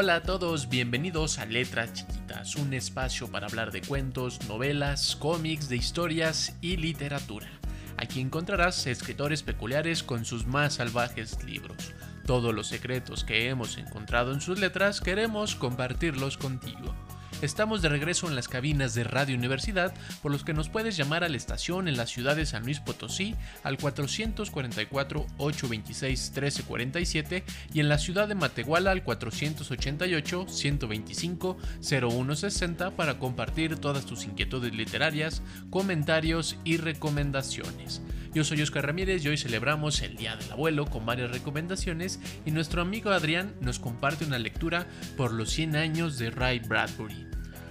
Hola a todos, bienvenidos a Letras Chiquitas, un espacio para hablar de cuentos, novelas, cómics, de historias y literatura. Aquí encontrarás escritores peculiares con sus más salvajes libros. Todos los secretos que hemos encontrado en sus letras queremos compartirlos contigo. Estamos de regreso en las cabinas de Radio Universidad, por los que nos puedes llamar a la estación en la ciudad de San Luis Potosí al 444-826-1347 y en la ciudad de Matehuala al 488-125-0160 para compartir todas tus inquietudes literarias, comentarios y recomendaciones. Yo soy Oscar Ramírez y hoy celebramos el Día del Abuelo con varias recomendaciones y nuestro amigo Adrián nos comparte una lectura por los 100 años de Ray Bradbury.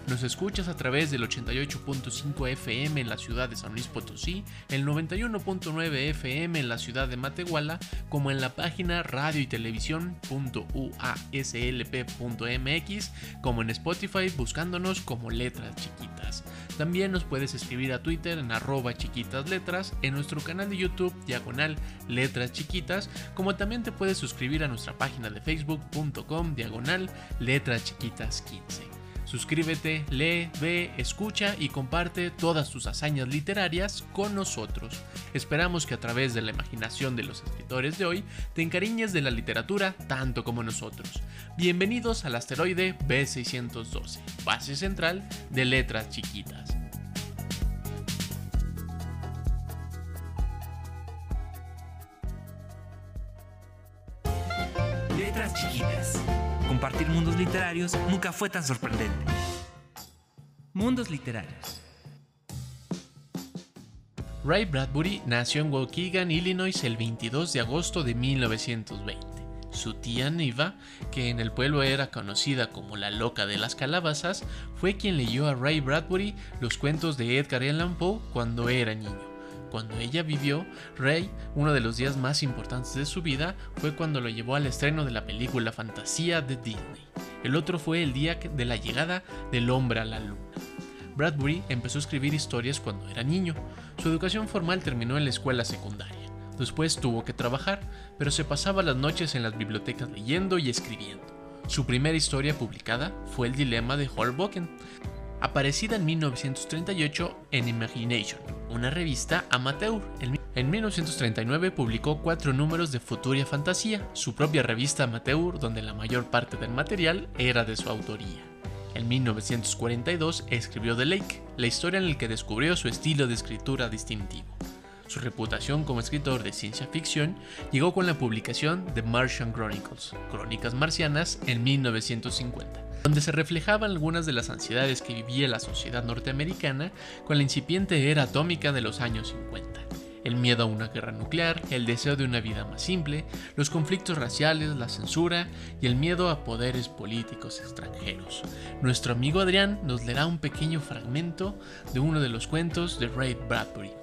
Nos escuchas a través del 88.5 FM en la ciudad de San Luis Potosí, el 91.9 FM en la ciudad de Matehuala, como en la página radio y televisión.uaslp.mx, como en Spotify buscándonos como letras chiquitas. También nos puedes escribir a Twitter en arroba chiquitas letras, en nuestro canal de YouTube diagonal letras chiquitas, como también te puedes suscribir a nuestra página de facebook.com diagonal letras chiquitas 15. Suscríbete, lee, ve, escucha y comparte todas tus hazañas literarias con nosotros. Esperamos que a través de la imaginación de los escritores de hoy te encariñes de la literatura tanto como nosotros. Bienvenidos al asteroide B612, base central de letras chiquitas. Chiquitas. Compartir mundos literarios nunca fue tan sorprendente. Mundos literarios. Ray Bradbury nació en Waukegan, Illinois, el 22 de agosto de 1920. Su tía Neva, que en el pueblo era conocida como la loca de las calabazas, fue quien leyó a Ray Bradbury los cuentos de Edgar Allan Poe cuando era niño. Cuando ella vivió, Ray, uno de los días más importantes de su vida, fue cuando lo llevó al estreno de la película Fantasía de Disney. El otro fue el día de la llegada del hombre a la luna. Bradbury empezó a escribir historias cuando era niño. Su educación formal terminó en la escuela secundaria. Después tuvo que trabajar, pero se pasaba las noches en las bibliotecas leyendo y escribiendo. Su primera historia publicada fue El dilema de Hoboken, aparecida en 1938 en Imagination, una revista amateur. En 1939 publicó cuatro números de Futuria Fantasía, su propia revista amateur donde la mayor parte del material era de su autoría. En 1942 escribió The Lake, la historia en la que descubrió su estilo de escritura distintivo. Su reputación como escritor de ciencia ficción llegó con la publicación de Martian Chronicles, Crónicas Marcianas, en 1950 donde se reflejaban algunas de las ansiedades que vivía la sociedad norteamericana con la incipiente era atómica de los años 50. El miedo a una guerra nuclear, el deseo de una vida más simple, los conflictos raciales, la censura y el miedo a poderes políticos extranjeros. Nuestro amigo Adrián nos leerá un pequeño fragmento de uno de los cuentos de Ray Bradbury.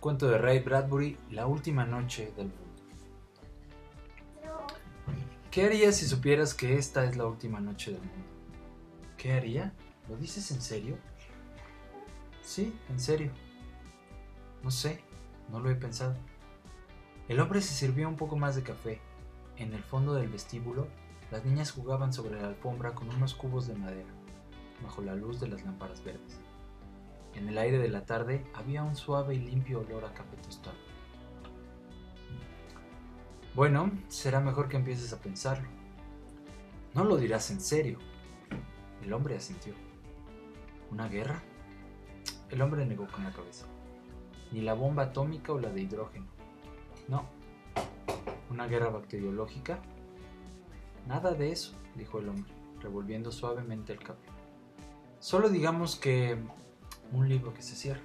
Cuento de Ray Bradbury, La última noche del mundo. ¿Qué harías si supieras que esta es la última noche del mundo? ¿Qué haría? ¿Lo dices en serio? Sí, en serio. No sé, no lo he pensado. El hombre se sirvió un poco más de café. En el fondo del vestíbulo, las niñas jugaban sobre la alfombra con unos cubos de madera, bajo la luz de las lámparas verdes. En el aire de la tarde había un suave y limpio olor a café tostado. Bueno, será mejor que empieces a pensarlo. No lo dirás en serio. El hombre asintió. ¿Una guerra? El hombre negó con la cabeza. Ni la bomba atómica o la de hidrógeno. No. ¿Una guerra bacteriológica? Nada de eso, dijo el hombre, revolviendo suavemente el café. Solo digamos que un libro que se cierra.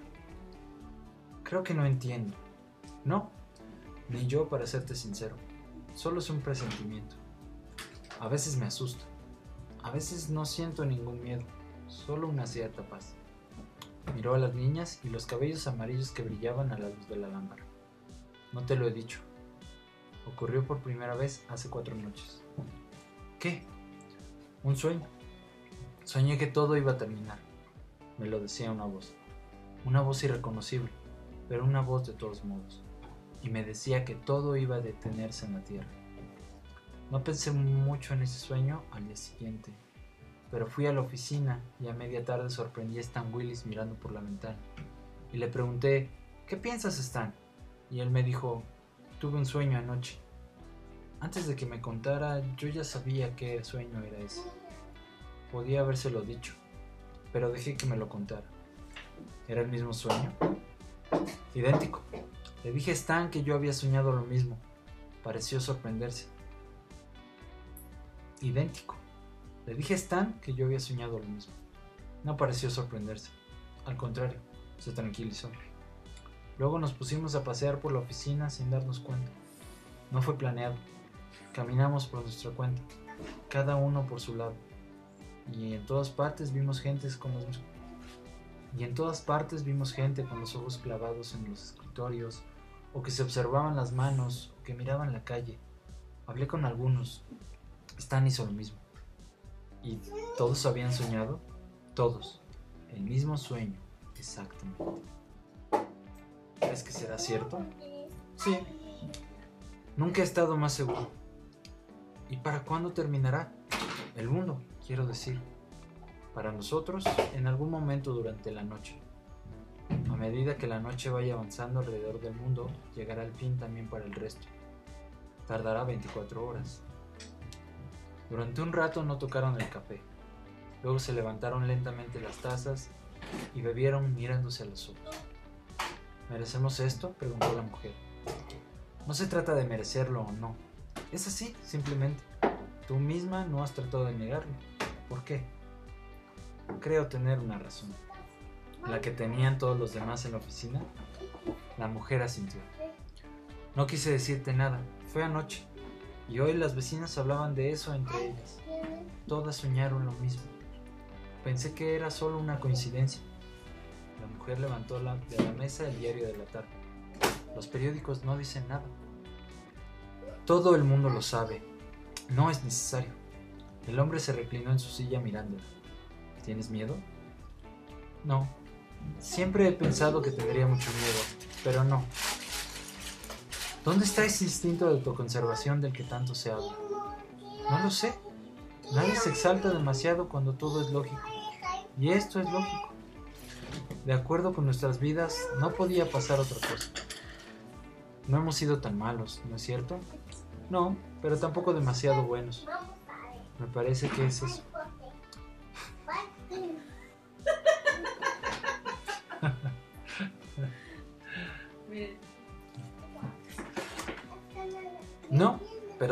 Creo que no entiendo. No, Ni yo, para serte sincero. Solo es un presentimiento. A veces me asusta. A veces no siento ningún miedo, solo una cierta paz. Miró a las niñas y los cabellos amarillos que brillaban a la luz de la lámpara. No te lo he dicho. Ocurrió por primera vez hace cuatro noches. ¿Qué? Un sueño. Soñé que todo iba a terminar. Me lo decía una voz. Una voz irreconocible, pero una voz de todos modos. Y me decía que todo iba a detenerse en la tierra. No pensé mucho en ese sueño al día siguiente, pero fui a la oficina y a media tarde sorprendí a Stan Willis mirando por la ventana. Y le pregunté, ¿qué piensas, Stan? Y él me dijo, tuve un sueño anoche. Antes de que me contara, yo ya sabía qué sueño era ese. Podía habérselo dicho, pero dejé que me lo contara. ¿Era el mismo sueño? Idéntico. Le dije a Stan que yo había soñado lo mismo. Pareció sorprenderse idéntico. Le dije a Stan que yo había soñado lo mismo. No pareció sorprenderse. Al contrario, se tranquilizó. Luego nos pusimos a pasear por la oficina sin darnos cuenta. No fue planeado. Caminamos por nuestra cuenta, cada uno por su lado. Y en todas partes vimos gente con los y en todas partes vimos gente con los ojos clavados en los escritorios, o que se observaban las manos, o que miraban la calle. Hablé con algunos, Stan hizo lo mismo. ¿Y todos habían soñado? Todos. El mismo sueño, exactamente. ¿Crees que será cierto? Sí. Nunca he estado más seguro. ¿Y para cuándo terminará? El mundo, quiero decir. Para nosotros, en algún momento durante la noche. A medida que la noche vaya avanzando alrededor del mundo, llegará el fin también para el resto. Tardará 24 horas. Durante un rato no tocaron el café. Luego se levantaron lentamente las tazas y bebieron mirándose a los ojos. ¿Merecemos esto? preguntó la mujer. No se trata de merecerlo o no. Es así, simplemente. Tú misma no has tratado de negarlo. ¿Por qué? Creo tener una razón. La que tenían todos los demás en la oficina. La mujer asintió. No quise decirte nada. Fue anoche. Y hoy las vecinas hablaban de eso entre ellas. Todas soñaron lo mismo. Pensé que era solo una coincidencia. La mujer levantó la, de la mesa el diario de la tarde. Los periódicos no dicen nada. Todo el mundo lo sabe. No es necesario. El hombre se reclinó en su silla mirándola. ¿Tienes miedo? No. Siempre he pensado que tendría mucho miedo, pero no. ¿Dónde está ese instinto de autoconservación del que tanto se habla? No lo sé. Nadie se exalta demasiado cuando todo es lógico. Y esto es lógico. De acuerdo con nuestras vidas, no podía pasar otra cosa. No hemos sido tan malos, ¿no es cierto? No, pero tampoco demasiado buenos. Me parece que es eso.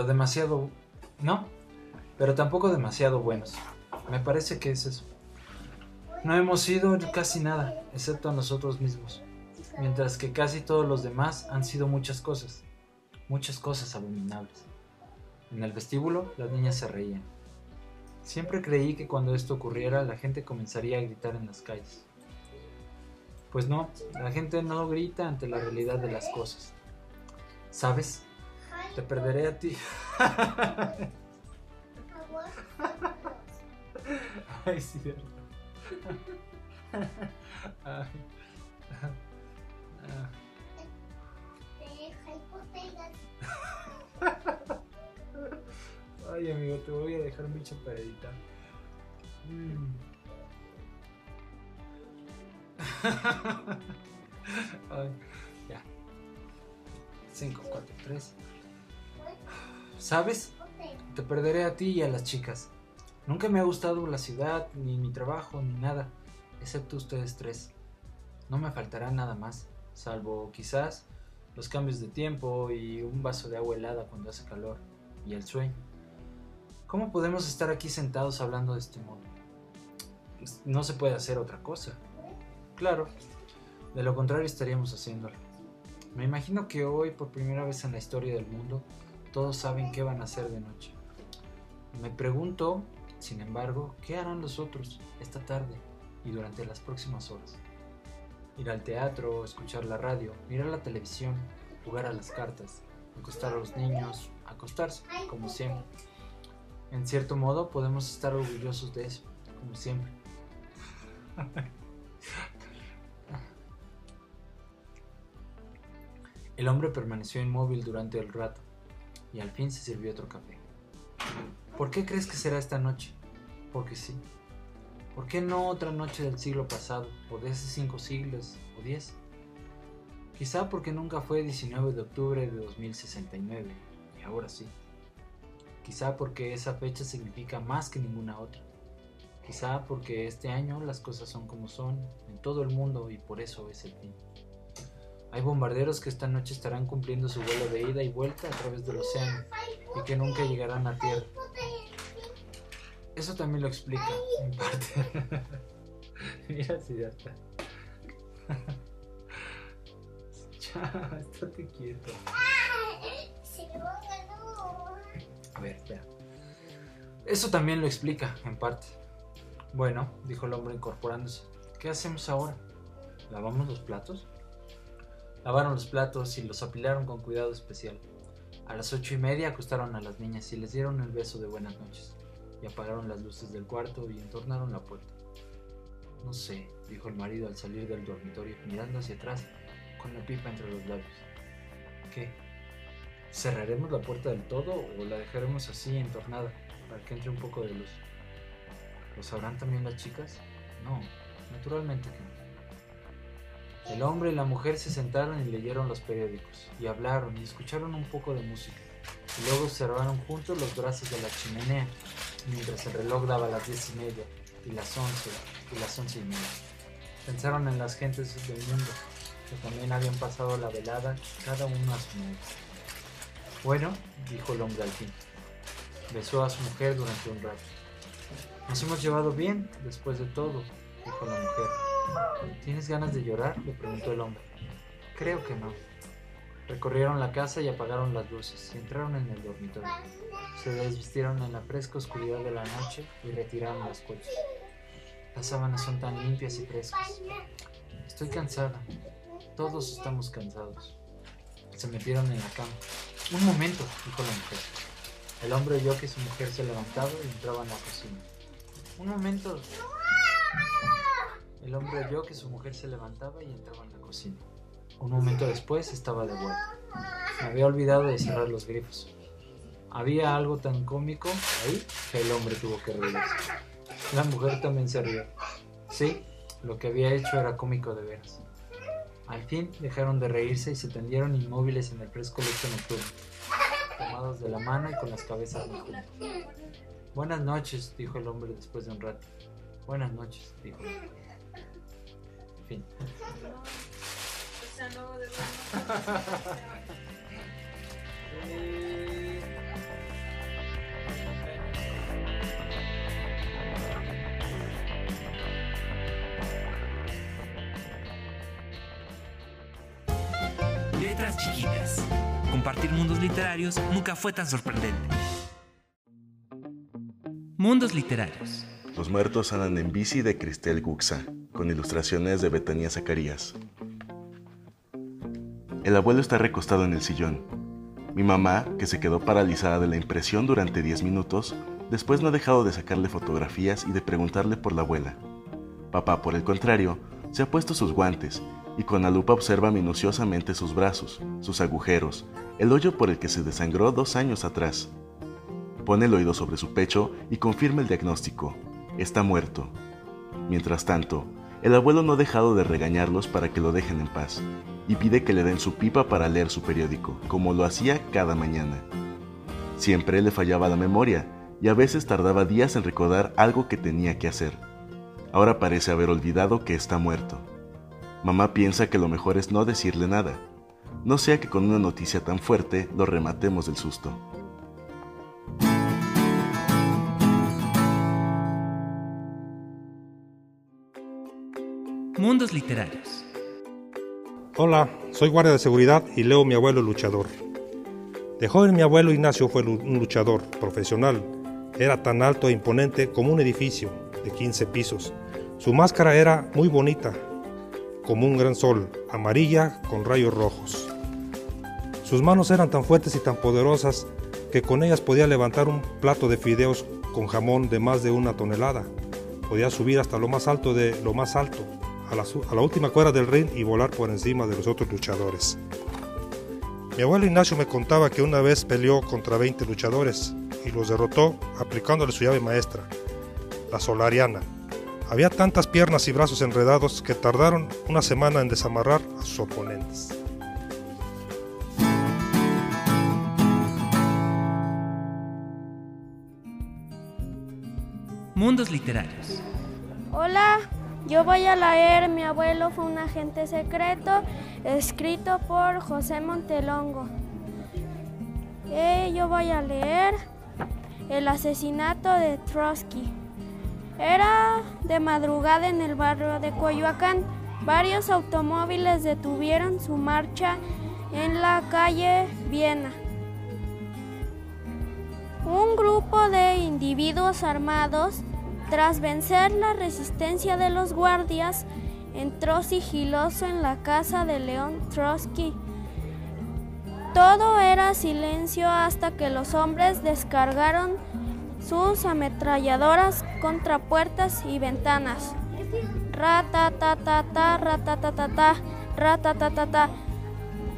Pero demasiado... No, pero tampoco demasiado buenos. Me parece que es eso. No hemos sido casi nada, excepto a nosotros mismos. Mientras que casi todos los demás han sido muchas cosas. Muchas cosas abominables. En el vestíbulo las niñas se reían. Siempre creí que cuando esto ocurriera la gente comenzaría a gritar en las calles. Pues no, la gente no grita ante la realidad de las cosas. ¿Sabes? Te perderé a ti. Ay, verdad. Ay. Ay, amigo, te voy a dejar mucho para editar. Mm. Ay, ya. 5, 4, 3. ¿Sabes? Te perderé a ti y a las chicas. Nunca me ha gustado la ciudad, ni mi trabajo, ni nada, excepto ustedes tres. No me faltará nada más, salvo quizás los cambios de tiempo y un vaso de agua helada cuando hace calor, y el sueño. ¿Cómo podemos estar aquí sentados hablando de este modo? Pues, no se puede hacer otra cosa. Claro, de lo contrario estaríamos haciéndolo. Me imagino que hoy, por primera vez en la historia del mundo, todos saben qué van a hacer de noche. Me pregunto, sin embargo, qué harán los otros esta tarde y durante las próximas horas. Ir al teatro, escuchar la radio, mirar la televisión, jugar a las cartas, acostar a los niños, acostarse, como siempre. En cierto modo podemos estar orgullosos de eso, como siempre. El hombre permaneció inmóvil durante el rato y al fin se sirvió otro café. ¿Por qué crees que será esta noche? Porque sí. ¿Por qué no otra noche del siglo pasado, o de hace cinco siglos, o diez? Quizá porque nunca fue 19 de octubre de 2069, y ahora sí. Quizá porque esa fecha significa más que ninguna otra. Quizá porque este año las cosas son como son en todo el mundo y por eso es el fin. Hay bombarderos que esta noche estarán cumpliendo su vuelo de ida y vuelta a través del océano y que nunca llegarán a tierra. Eso también lo explica, en parte. Mira si ya está. ya, estate quieto. A ver, espera. Eso también lo explica, en parte. Bueno, dijo el hombre incorporándose. ¿Qué hacemos ahora? ¿Lavamos los platos? Lavaron los platos y los apilaron con cuidado especial. A las ocho y media acostaron a las niñas y les dieron el beso de buenas noches. Y apagaron las luces del cuarto y entornaron la puerta. No sé, dijo el marido al salir del dormitorio, mirando hacia atrás, con la pipa entre los labios. ¿Qué? ¿Cerraremos la puerta del todo o la dejaremos así entornada para que entre un poco de luz? ¿Lo sabrán también las chicas? No, naturalmente que no. El hombre y la mujer se sentaron y leyeron los periódicos, y hablaron y escucharon un poco de música, y luego observaron juntos los brazos de la chimenea, mientras el reloj daba las diez y media, y las once, y las once y media. Pensaron en las gentes del mundo, que también habían pasado la velada, cada uno a su modo. Bueno, dijo el hombre al fin. Besó a su mujer durante un rato. Nos hemos llevado bien, después de todo, dijo la mujer. ¿Tienes ganas de llorar? le preguntó el hombre. Creo que no. Recorrieron la casa y apagaron las luces entraron en el dormitorio. Se desvistieron en la fresca oscuridad de la noche y retiraron las colchas. Las sábanas son tan limpias y frescas. Estoy cansada. Todos estamos cansados. Se metieron en la cama. Un momento, dijo la mujer. El hombre oyó que su mujer se levantaba y entraba en la cocina. Un momento. El hombre oyó que su mujer se levantaba y entraba en la cocina. Un momento después estaba de vuelta. Había olvidado de cerrar los grifos. Había algo tan cómico ahí que el hombre tuvo que reírse. La mujer también se rió. Sí, lo que había hecho era cómico de veras. Al fin dejaron de reírse y se tendieron inmóviles en el fresco lecho nocturno, tomados de la mano y con las cabezas. Buenas noches, dijo el hombre después de un rato. Buenas noches, dijo fin. O sea, no, de verdad. Letras chiquitas. Compartir mundos literarios nunca fue tan sorprendente. Mundos literarios. Los muertos andan en bici de Cristel Guxa, con ilustraciones de Betania Zacarías. El abuelo está recostado en el sillón. Mi mamá, que se quedó paralizada de la impresión durante 10 minutos, después no ha dejado de sacarle fotografías y de preguntarle por la abuela. Papá, por el contrario, se ha puesto sus guantes y con la lupa observa minuciosamente sus brazos, sus agujeros, el hoyo por el que se desangró dos años atrás. Pone el oído sobre su pecho y confirma el diagnóstico. Está muerto. Mientras tanto, el abuelo no ha dejado de regañarlos para que lo dejen en paz y pide que le den su pipa para leer su periódico, como lo hacía cada mañana. Siempre le fallaba la memoria y a veces tardaba días en recordar algo que tenía que hacer. Ahora parece haber olvidado que está muerto. Mamá piensa que lo mejor es no decirle nada, no sea que con una noticia tan fuerte lo rematemos del susto. Mundos literarios. Hola, soy guardia de seguridad y leo Mi abuelo luchador. De joven mi abuelo Ignacio fue un luchador profesional. Era tan alto e imponente como un edificio de 15 pisos. Su máscara era muy bonita, como un gran sol, amarilla con rayos rojos. Sus manos eran tan fuertes y tan poderosas que con ellas podía levantar un plato de fideos con jamón de más de una tonelada. Podía subir hasta lo más alto de lo más alto, a la, a la última cuerda del ring y volar por encima de los otros luchadores. Mi abuelo Ignacio me contaba que una vez peleó contra 20 luchadores y los derrotó aplicándole su llave maestra, la solariana. Había tantas piernas y brazos enredados que tardaron una semana en desamarrar a sus oponentes. Mundos literarios. Hola, yo voy a leer Mi abuelo fue un agente secreto, escrito por José Montelongo. Eh, yo voy a leer El asesinato de Trotsky. Era de madrugada en el barrio de Coyoacán. Varios automóviles detuvieron su marcha en la calle Viena. Un grupo de individuos armados tras vencer la resistencia de los guardias, entró sigiloso en la casa de León Trotsky. Todo era silencio hasta que los hombres descargaron sus ametralladoras contra puertas y ventanas. Ratatatata, ratatatata, ratatatata.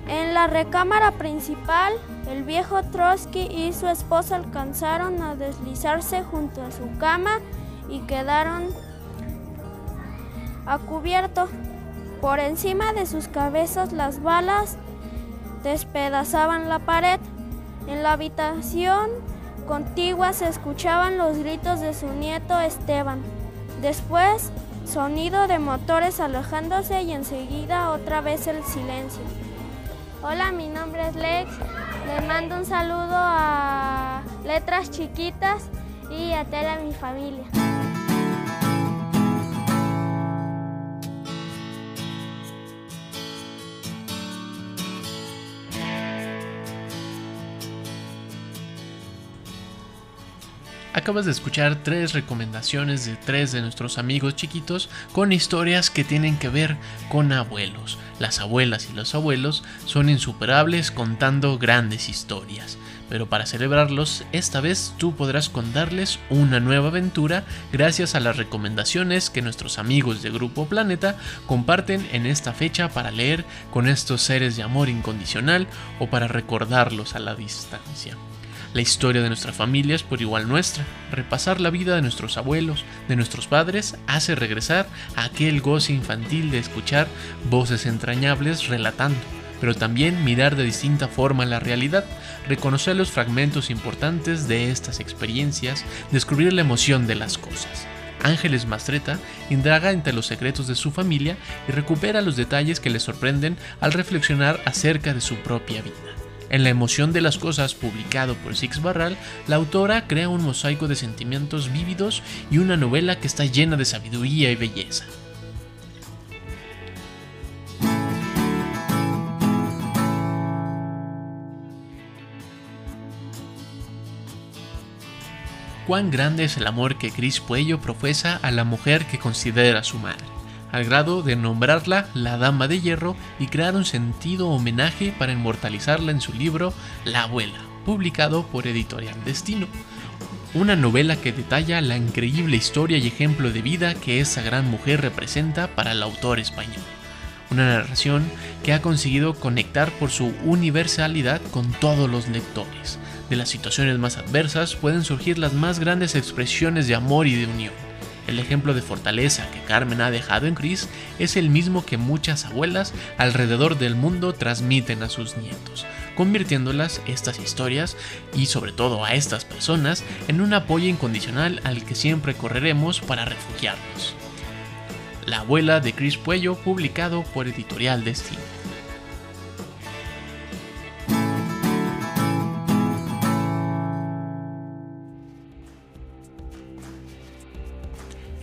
En la recámara principal, el viejo Trotsky y su esposa alcanzaron a deslizarse junto a su cama y quedaron a cubierto. Por encima de sus cabezas las balas despedazaban la pared. En la habitación contigua se escuchaban los gritos de su nieto Esteban. Después, sonido de motores alejándose y enseguida otra vez el silencio. Hola, mi nombre es Lex. Le mando un saludo a Letras Chiquitas y a toda mi familia. Acabas de escuchar tres recomendaciones de tres de nuestros amigos chiquitos con historias que tienen que ver con abuelos. Las abuelas y los abuelos son insuperables contando grandes historias. Pero para celebrarlos, esta vez tú podrás contarles una nueva aventura gracias a las recomendaciones que nuestros amigos de Grupo Planeta comparten en esta fecha para leer con estos seres de amor incondicional o para recordarlos a la distancia. La historia de nuestra familia es por igual nuestra. Repasar la vida de nuestros abuelos, de nuestros padres, hace regresar a aquel goce infantil de escuchar voces entrañables relatando, pero también mirar de distinta forma la realidad, reconocer los fragmentos importantes de estas experiencias, descubrir la emoción de las cosas. Ángeles Mastreta indaga entre los secretos de su familia y recupera los detalles que le sorprenden al reflexionar acerca de su propia vida. En La emoción de las cosas, publicado por Six Barral, la autora crea un mosaico de sentimientos vívidos y una novela que está llena de sabiduría y belleza. Cuán grande es el amor que Chris Puello profesa a la mujer que considera su madre al grado de nombrarla la Dama de Hierro y crear un sentido homenaje para inmortalizarla en su libro La Abuela, publicado por Editorial Destino. Una novela que detalla la increíble historia y ejemplo de vida que esa gran mujer representa para el autor español. Una narración que ha conseguido conectar por su universalidad con todos los lectores. De las situaciones más adversas pueden surgir las más grandes expresiones de amor y de unión el ejemplo de fortaleza que Carmen ha dejado en Chris es el mismo que muchas abuelas alrededor del mundo transmiten a sus nietos, convirtiéndolas estas historias y sobre todo a estas personas en un apoyo incondicional al que siempre correremos para refugiarnos. La abuela de Chris Puello, publicado por Editorial Destino.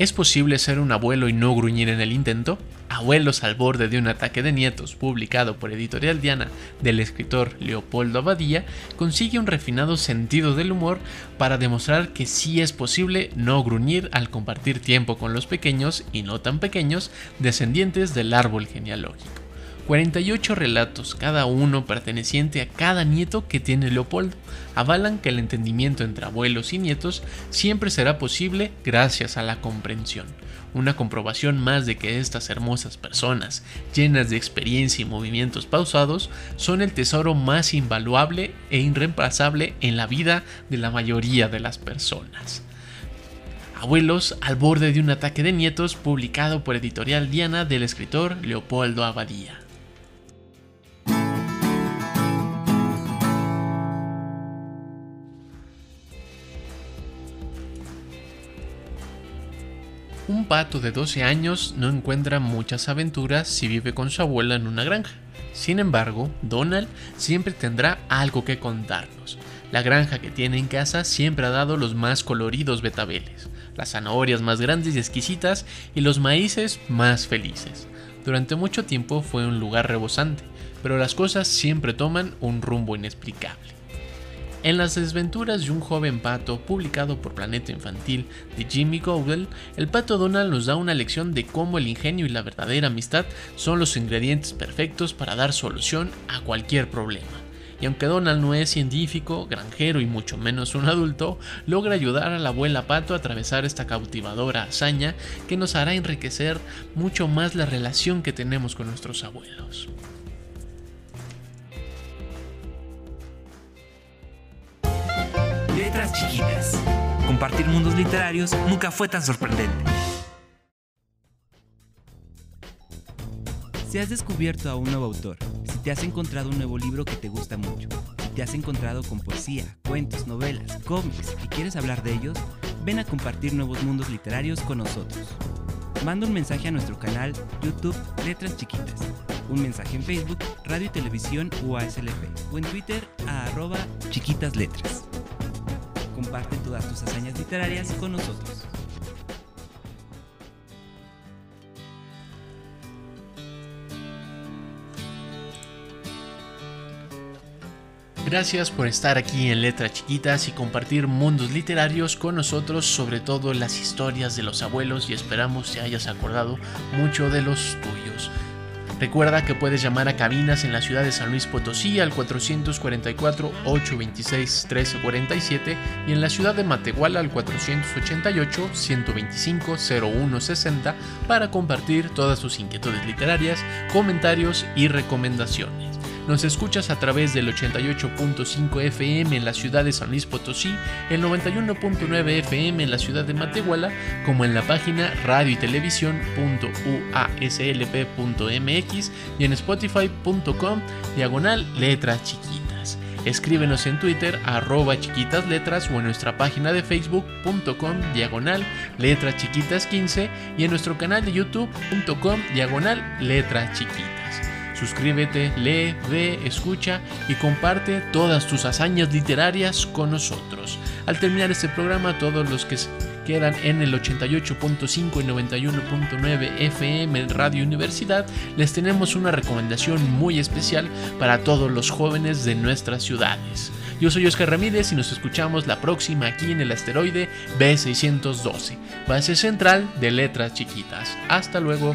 ¿Es posible ser un abuelo y no gruñir en el intento? Abuelos al borde de un ataque de nietos, publicado por Editorial Diana del escritor Leopoldo Abadía, consigue un refinado sentido del humor para demostrar que sí es posible no gruñir al compartir tiempo con los pequeños y no tan pequeños descendientes del árbol genealógico. 48 relatos, cada uno perteneciente a cada nieto que tiene Leopoldo, avalan que el entendimiento entre abuelos y nietos siempre será posible gracias a la comprensión. Una comprobación más de que estas hermosas personas, llenas de experiencia y movimientos pausados, son el tesoro más invaluable e irreemplazable en la vida de la mayoría de las personas. Abuelos al borde de un ataque de nietos publicado por Editorial Diana del escritor Leopoldo Abadía. Un pato de 12 años no encuentra muchas aventuras si vive con su abuela en una granja. Sin embargo, Donald siempre tendrá algo que contarnos. La granja que tiene en casa siempre ha dado los más coloridos betabeles, las zanahorias más grandes y exquisitas y los maíces más felices. Durante mucho tiempo fue un lugar rebosante, pero las cosas siempre toman un rumbo inexplicable. En las desventuras de un joven pato, publicado por Planeta Infantil de Jimmy Goodell, el pato Donald nos da una lección de cómo el ingenio y la verdadera amistad son los ingredientes perfectos para dar solución a cualquier problema. Y aunque Donald no es científico, granjero y mucho menos un adulto, logra ayudar a la abuela pato a atravesar esta cautivadora hazaña que nos hará enriquecer mucho más la relación que tenemos con nuestros abuelos. Letras chiquitas. Compartir mundos literarios nunca fue tan sorprendente. Si has descubierto a un nuevo autor, si te has encontrado un nuevo libro que te gusta mucho, si te has encontrado con poesía, cuentos, novelas, cómics y quieres hablar de ellos, ven a compartir nuevos mundos literarios con nosotros. Manda un mensaje a nuestro canal YouTube Letras Chiquitas, un mensaje en Facebook, Radio y Televisión UASLP o en Twitter a arroba chiquitas letras. Comparte todas tus hazañas literarias con nosotros. Gracias por estar aquí en Letras Chiquitas y compartir mundos literarios con nosotros, sobre todo las historias de los abuelos y esperamos te hayas acordado mucho de los tuyos. Recuerda que puedes llamar a cabinas en la ciudad de San Luis Potosí al 444-826-1347 y en la ciudad de Matehuala al 488-125-0160 para compartir todas tus inquietudes literarias, comentarios y recomendaciones. Nos escuchas a través del 88.5 FM en la ciudad de San Luis Potosí, el 91.9 FM en la ciudad de Matehuala, como en la página radio y televisión.uaslp.mx y en spotify.com diagonal letras chiquitas. Escríbenos en Twitter arroba chiquitas letras o en nuestra página de facebook.com diagonal letras chiquitas 15 y en nuestro canal de youtube.com diagonal letras chiquitas. Suscríbete, lee, ve, escucha y comparte todas tus hazañas literarias con nosotros. Al terminar este programa, todos los que quedan en el 88.5 y 91.9 FM Radio Universidad, les tenemos una recomendación muy especial para todos los jóvenes de nuestras ciudades. Yo soy Oscar Ramírez y nos escuchamos la próxima aquí en el asteroide B612, base central de letras chiquitas. Hasta luego.